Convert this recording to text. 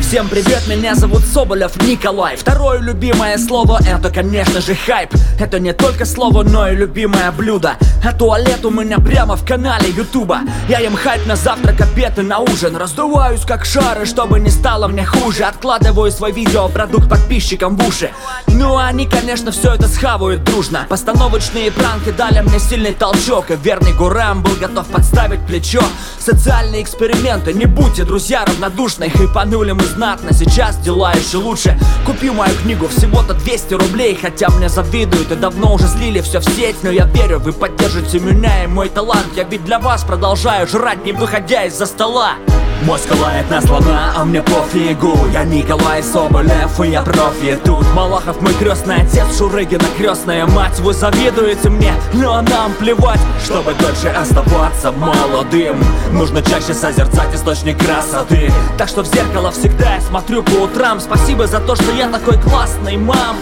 Всем привет, меня зовут Соболев Николай. Второе любимое слово это, конечно же, хайп. Это не только слово, но и любимое блюдо. А туалет у меня прямо в канале Ютуба. Я ем хайп на завтрак, обед и на ужин. Раздуваюсь как шары, чтобы не стало мне хуже. Откладываю свой видеопродукт подписчикам в уши. Ну они, конечно, все это схавают дружно. Постановочные пранки дали мне сильный толчок. И верный Гурам был готов подставить плечо. Социальные эксперименты, не будьте, друзья, равнодушны Хайпанули мы знатно, сейчас дела еще лучше. Купи мою книгу всего-то 200 рублей Хотя мне завидуют и давно уже слили все в сеть. Но я верю, вы поддержите меня и мой талант. Я ведь для вас продолжаю жрать, не выходя из-за стола Мозг лает на слона, а мне пофигу. Я Николай Соболев, и я профи. Тут Малахов мой крестный отец, Шурыгина крестная мать. Вы завидуете мне, но нам плевать Чтобы дольше оставаться молодым. Нужно чаще созерцать источник красоты. Так что в зеркало всегда я смотрю по утрам. Спасибо за то, что я такой классный, мам